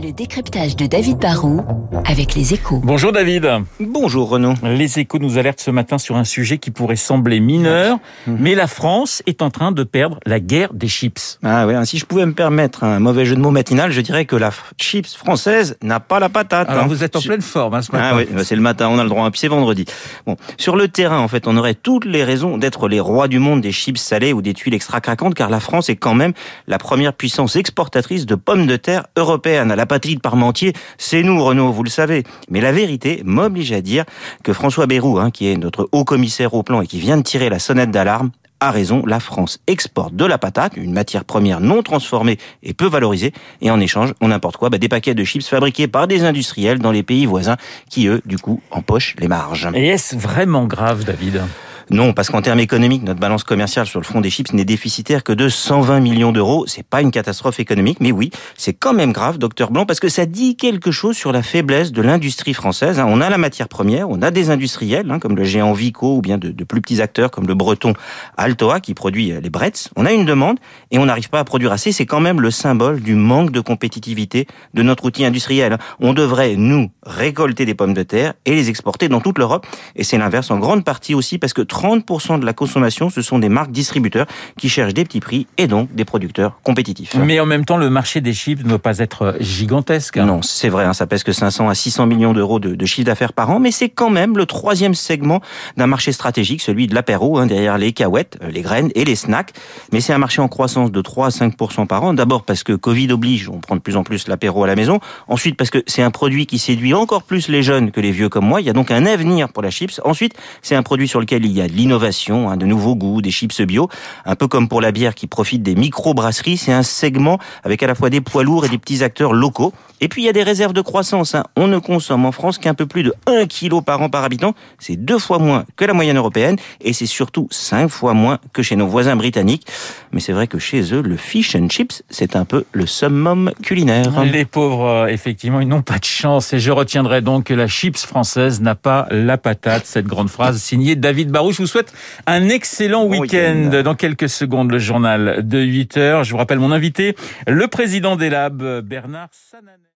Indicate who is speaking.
Speaker 1: Le décryptage de David Barrault avec les échos.
Speaker 2: Bonjour David.
Speaker 3: Bonjour Renaud.
Speaker 2: Les échos nous alertent ce matin sur un sujet qui pourrait sembler mineur,
Speaker 3: Mhm.
Speaker 2: mais la France est en train de perdre la guerre des chips.
Speaker 3: Ah ouais, si je pouvais me permettre un mauvais jeu de mots matinal, je dirais que la chips française n'a pas la patate.
Speaker 2: Alors
Speaker 3: hein.
Speaker 2: vous êtes en pleine forme hein, ce matin.
Speaker 3: Ah oui, bah, c'est le matin, on a le droit, puis c'est vendredi. Bon, sur le terrain, en fait, on aurait toutes les raisons d'être les rois du monde des chips salées ou des tuiles extra craquantes, car la France est quand même la première puissance exportatrice de pommes de terre européenne. La patrie de Parmentier, c'est nous, Renaud, vous le savez. Mais la vérité m'oblige à dire que François Bayrou, hein, qui est notre haut commissaire au plan et qui vient de tirer la sonnette d'alarme, a raison, la France exporte de la patate, une matière première non transformée et peu valorisée, et en échange, on n'importe quoi, bah, des paquets de chips fabriqués par des industriels dans les pays voisins qui, eux, du coup, empochent les marges.
Speaker 2: Et est-ce vraiment grave David?
Speaker 3: Non, parce qu'en termes économiques, notre balance commerciale sur le front des chips n'est déficitaire que de 120 millions d'euros. C'est pas une catastrophe économique, mais oui, c'est quand même grave, docteur Blanc, parce que ça dit quelque chose sur la faiblesse de l'industrie française. hein. On a la matière première, on a des industriels, hein, comme le géant Vico, ou bien de, plus petits acteurs comme le breton Altoa, qui produit euh, les Bretz. On a une demande, et on n'arrive pas à produire assez. C'est quand même le symbole du manque de compétitivité de notre outil industriel. On devrait, nous, récolter des pommes de terre et les exporter dans toute l'Europe. Et c'est l'inverse en grande partie aussi parce que 30% de la consommation, ce sont des marques distributeurs qui cherchent des petits prix et donc des producteurs compétitifs.
Speaker 2: Mais en même temps, le marché des chips ne doit pas être gigantesque. hein.
Speaker 3: Non, c'est vrai, hein, ça pèse que 500 à 600 millions d'euros de, de chiffre d'affaires par an, mais c'est quand même le troisième segment d'un marché stratégique, celui de l'apéro, hein, derrière les cahuètes, euh, les graines et les snacks. Mais c'est un marché en croissance de 3 à 5 par an. D'abord parce que Covid oblige, on prend de plus en plus l'apéro à la maison. Ensuite parce que c'est un produit qui séduit encore plus les jeunes que les vieux comme moi. Il y a donc un avenir pour la chips. Ensuite, c'est un produit sur lequel il y a l'innovation, hein, de nouveaux goûts, des chips bio, un peu comme pour la bière qui profite des micro-brasseries. C'est un segment avec à la fois des poids lourds et des petits acteurs locaux. Et puis il y a des réserves de croissance. hein. On ne consomme en France qu'un peu plus de 1 kg par an par habitant. C'est deux fois moins que la moyenne européenne et c'est surtout cinq fois moins que chez nos voisins britanniques. Mais c'est vrai que chez eux, le fish and chips, c'est un peu le summum culinaire.
Speaker 2: Les pauvres, euh, effectivement, ils n'ont pas de chance. Et je retiendrai donc que la chips française n'a pas la patate. Cette grande phrase signée David Je vous souhaite un excellent
Speaker 3: Bon
Speaker 2: week-end.
Speaker 3: week-end.
Speaker 2: Dans quelques secondes, le journal de 8 heures. Je vous rappelle mon invité, le président des labs, Bernard Sananet.